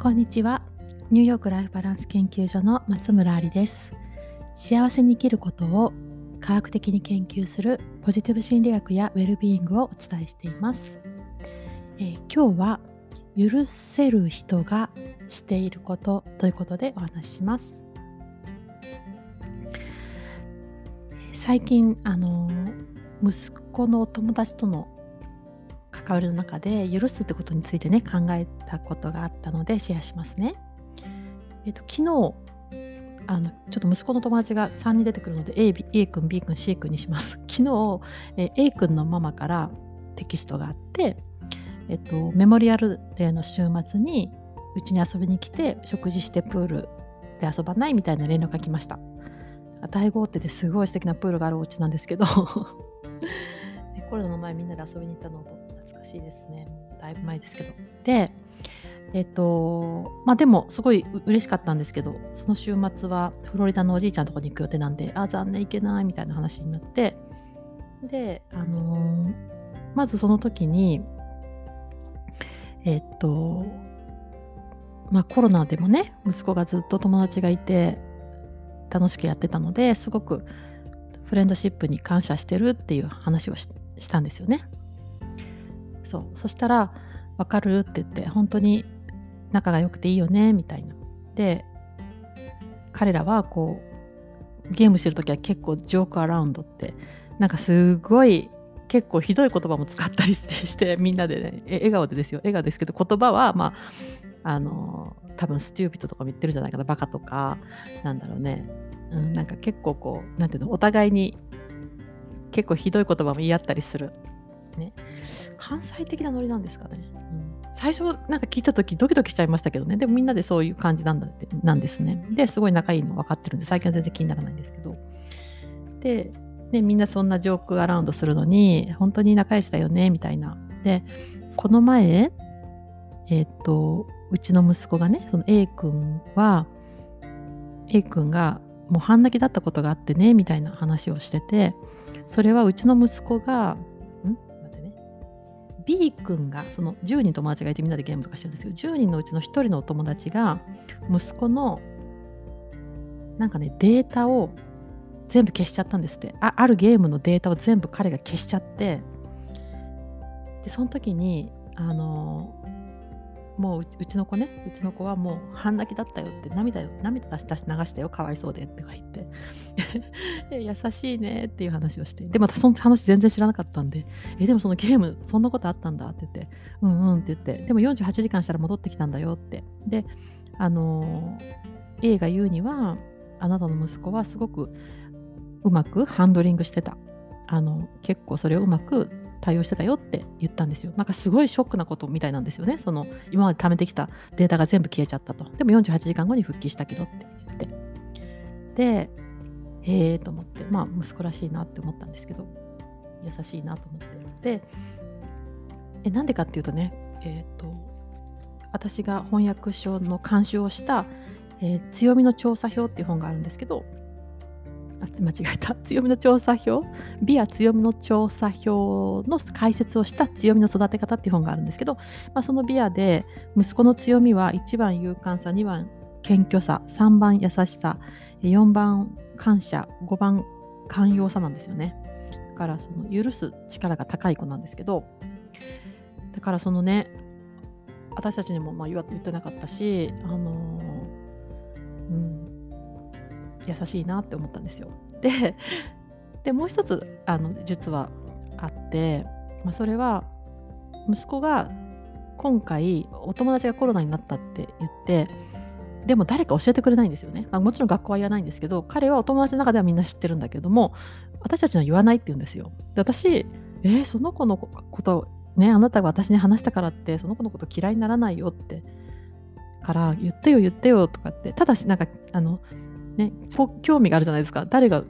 こんにちは。ニューヨークライフバランス研究所の松村ありです。幸せに生きることを科学的に研究するポジティブ心理学やウェルビーイングをお伝えしています、えー、今日は許せる人がしていることということでお話しします。最近あの息子のお友達との関わりの中で許すってことについてね考えたことがあったのでシェアしますね。えっ、と昨日あのちょっと息子の友達が3人出てくるので A, A 君 B 君 C 君にします。昨日、え A 君のママからテキストがあって、えっと、メモリアルデーの週末にうちに遊びに来て食事してプールで遊ばないみたいな連絡が来ました。大豪邸ですごい素敵なプールがあるお家なんですけど コロナの前みんなで遊びに行ったのをしいですね。だいぶ前ですけど。で、えっと、まあでもすごい嬉しかったんですけど、その週末はフロリダのおじいちゃんとこに行く予定なんで、あ、残念行けないみたいな話になって、で、あのー、まずその時に、えっと、まあコロナでもね、息子がずっと友達がいて、楽しくやってたのですごくフレンドシップに感謝してるっていう話をしたんですよね。そうそしたら「分かる?」って言って本当に仲が良くていいよねみたいな。で彼らはこうゲームしてる時は結構ジョークアラウンドってなんかすごい結構ひどい言葉も使ったりして みんなでね笑顔でですよ笑顔ですけど言葉はまああの多分ステューピットとかも言ってるんじゃないかなバカとかなんだろうね、うん、なんか結構こうなんていうのお互いに結構ひどい言葉も言い合ったりするね関西的なノリなんですかね、うん、最初なんか聞いた時ドキドキしちゃいましたけどね。でもみんなでそういう感じなんだってなんですね。ですごい仲いいの分かってるんで最近は全然気にならないんですけど。ででみんなそんなジョークアラウンドするのに本当に仲良しだよねみたいな。でこの前えっ、ー、とうちの息子がねその A 君は A 君がもう半泣きだったことがあってねみたいな話をしててそれはうちの息子が B 君がその10人友達がいてみんなでゲームとかしてるんですけど10人のうちの1人のお友達が息子のなんかねデータを全部消しちゃったんですって。ああるゲームのデータを全部彼が消しちゃって。でその時にあのもううちの子ねうちの子はもう半泣きだったよって涙よ涙出し流したよかわいそうでって言って。優しいねっていう話をして。でまたその話全然知らなかったんでえでもそのゲームそんなことあったんだって言って。うんうんって言って。でも48時間したら戻ってきたんだよって。であの A が言うにはあなたの息子はすごくうまくハンドリングしてた。あの結構それをうまく対応してたよって言ったんですよ。なんかすごいショックなことみたいなんですよね。その今まで貯めてきたデータが全部消えちゃったと。でも48時間後に復帰したけどって言って。で、へえと思って、まあ息子らしいなって思ったんですけど、優しいなと思って。で、えなんでかっていうとね、えっ、ー、と、私が翻訳書の監修をした、えー、強みの調査表っていう本があるんですけど、あ間違えた。強みの調査表。ビア強みの調査表の解説をした強みの育て方っていう本があるんですけど、まあ、そのビアで息子の強みは1番勇敢さ2番謙虚さ3番優しさ4番感謝5番寛容さなんですよね。だからその許す力が高い子なんですけどだからそのね私たちにもまあ言ってなかったしあの、優しいなって思ったんですよ。で でもう一つあの実はあって、まあ、それは息子が今回お友達がコロナになったって言ってでも誰か教えてくれないんですよね、まあ、もちろん学校は言わないんですけど彼はお友達の中ではみんな知ってるんだけども私たちには言わないって言うんですよで私えー、その子のことねあなたが私に話したからってその子のこと嫌いにならないよってから言ってよ言ってよとかってただしなんかあのね、興味があるじゃないですか誰が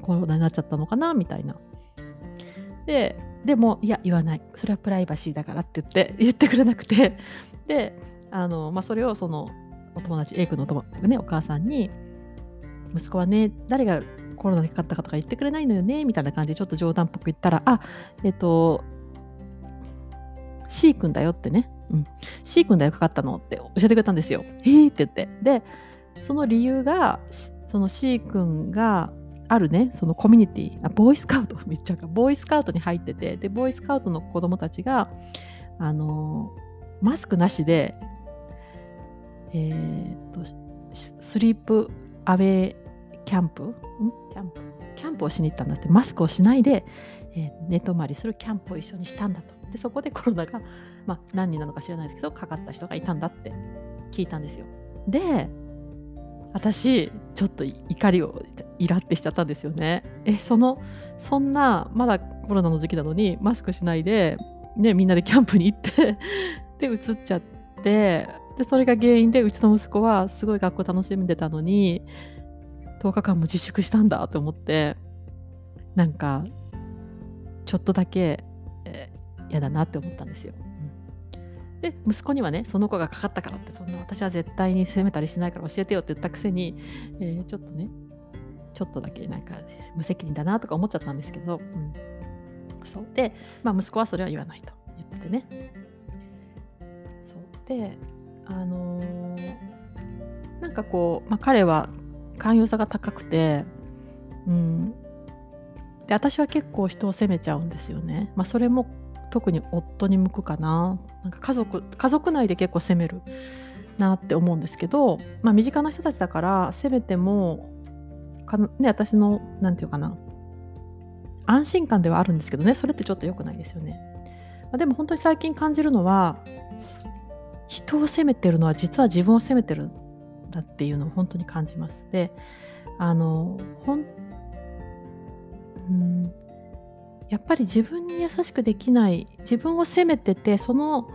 コロナになっちゃったのかなみたいな。ででもいや言わないそれはプライバシーだからって言って 言ってくれなくてであの、まあ、それをそのお友達 A 君のお友、ね、お母さんに息子はね誰がコロナにかかったかとか言ってくれないのよねみたいな感じでちょっと冗談っぽく言ったらあえっ、と C 君だよってねうん、C 君だよかかったのって教えてくれたんですよ。えーって言って。で、その理由が、その C 君があるね、そのコミュニティ、あボーイスカウト、めっちゃか、ボーイスカウトに入ってて、で、ボーイスカウトの子供たちが、あの、マスクなしで、えー、っと、スリープアウェイキャンプ？キャンプ？キャンプをしに行ったんだって、マスクをしないで、えー、寝泊まりするキャンプを一緒にしたんだと。で、そこでコロナが、まあ、何人なのか知らないですけど、かかった人がいたんだって聞いたんですよ。で、私、ちょっと怒りをイラってしちゃったんですよね。え、その、そんな、まだコロナの時期なのに、マスクしないで、ね、みんなでキャンプに行って で、移っちゃって、で、それが原因で、うちの息子はすごい学校楽しんでたのに、10日間も自粛したんだと思って、なんか、ちょっとだけ嫌、だなって思ったんですよ。で息子にはねその子がかかったからってそんな私は絶対に責めたりしないから教えてよって言ったくせに、えー、ちょっとねちょっとだけなんか無責任だなとか思っちゃったんですけど、うん、そう。で、まあ、息子はそれは言わないと。言っててね。そう。であのー、なんかこう、まあ、彼は寛容さが高くて、うん、で私は結構人を責めちゃうんですよね。まあ、それも特に夫に向くかな。なんか家族家族内で結構責めるなって思うんですけど、まあ、身近な人たちだから責めてもか、ね、私の何て言うかな安心感ではあるんですけどねそれってちょっと良くないですよね。まあ、でも本当に最近感じるのは人を責めてるのは実は自分を責めてるんだっていうのを本当に感じます。であの本うんやっぱり自分に優しくできない自分を責めててその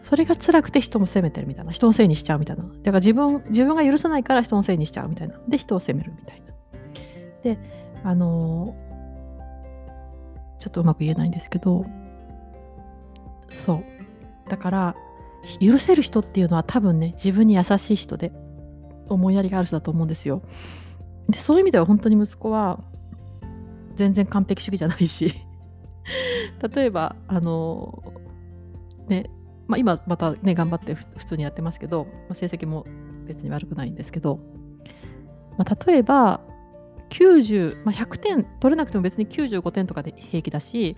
それが辛くて人も責めてるみたいな人のせいにしちゃうみたいな。だから自分自分が許さないから人のせいにしちゃうみたいな。で人を責めるみたいな。であのちょっとうまく言えないんですけどそう。だから許せる人っていうのは多分ね自分に優しい人で思いやりがある人だと思うんですよ。でそういう意味では本当に息子は全然完璧主義じゃないし。例えばあのねまあ、今またね頑張って普通にやってますけど、まあ、成績も別に悪くないんですけど、まあ、例えば90ま100点取れなくても別に95点とかで平気だし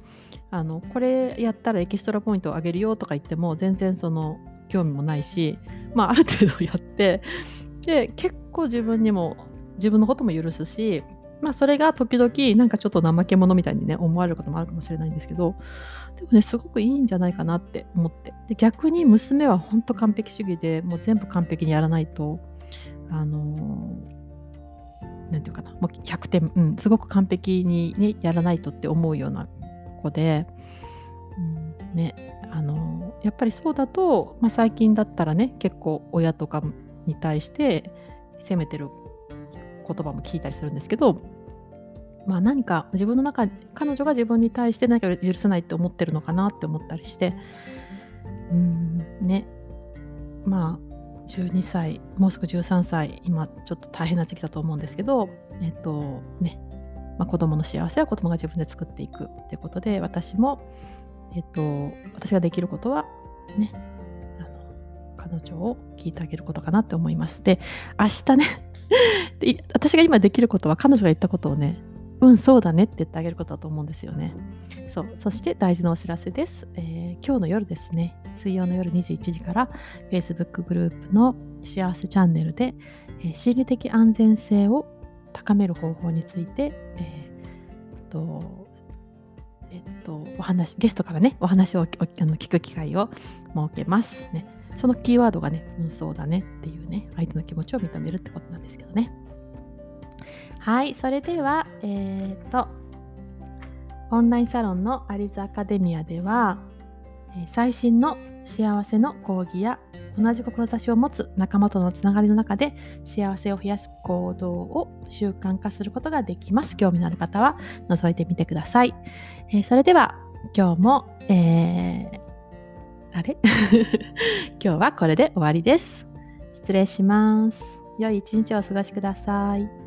あのこれやったらエキストラポイントを上げるよとか言っても全然その興味もないし、まあ、ある程度やってで結構自分にも自分のことも許すしまあそれが時々なんかちょっと怠け者みたいにね思われることもあるかもしれないんですけどでもねすごくいいんじゃないかなって思って。で逆に娘は本当完璧主義でもう全部完璧にやらないとあの何て言うかな。もう100点、うん、すごく完璧に、ね、やらないとって思うような子で、うん、ねあのやっぱりそうだと、まあ、最近だったらね結構親とかに対して責めてる言葉も聞いたりするんですけど、まあ、何か自分の中彼女が自分に対して何か許せないって思ってるのかなって思ったりしてうんね。まあ12歳もうすぐ13歳今ちょっと大変な時期だと思うんですけどえっとね、まあ、子供の幸せは子供が自分で作っていくってことで私もえっと私ができることはね。彼女を聞いてあげることかなって思います。で、明日ねで私が今できることは彼女が言ったことをねうんそうだねって言ってあげることだと思うんですよね。そうそして大事なお知らせです、えー、今日の夜ですね。水曜の夜21時から Facebook グループの幸せチャンネルで、えー、心理的安全性を高める方法について、えー、とえっと、お話ゲストからねお話をあの聞く機会を設けます、ね、そのキーワードがね、うん、そうだねっていうね、相手の気持ちを認めるってことなんですけどね。はい、それでは、えっ、と、オンラインサロンのアリズアカデミアでは、最新の幸せの講義や同じ志を持つ仲間とのつながりの中で幸せを増やす行動を習慣化することができます。興味のある方は覗いてみてください。えー、それでは今日も、えーあれ？今日はこれで終わりです。失礼します。良い一日をお過ごしください。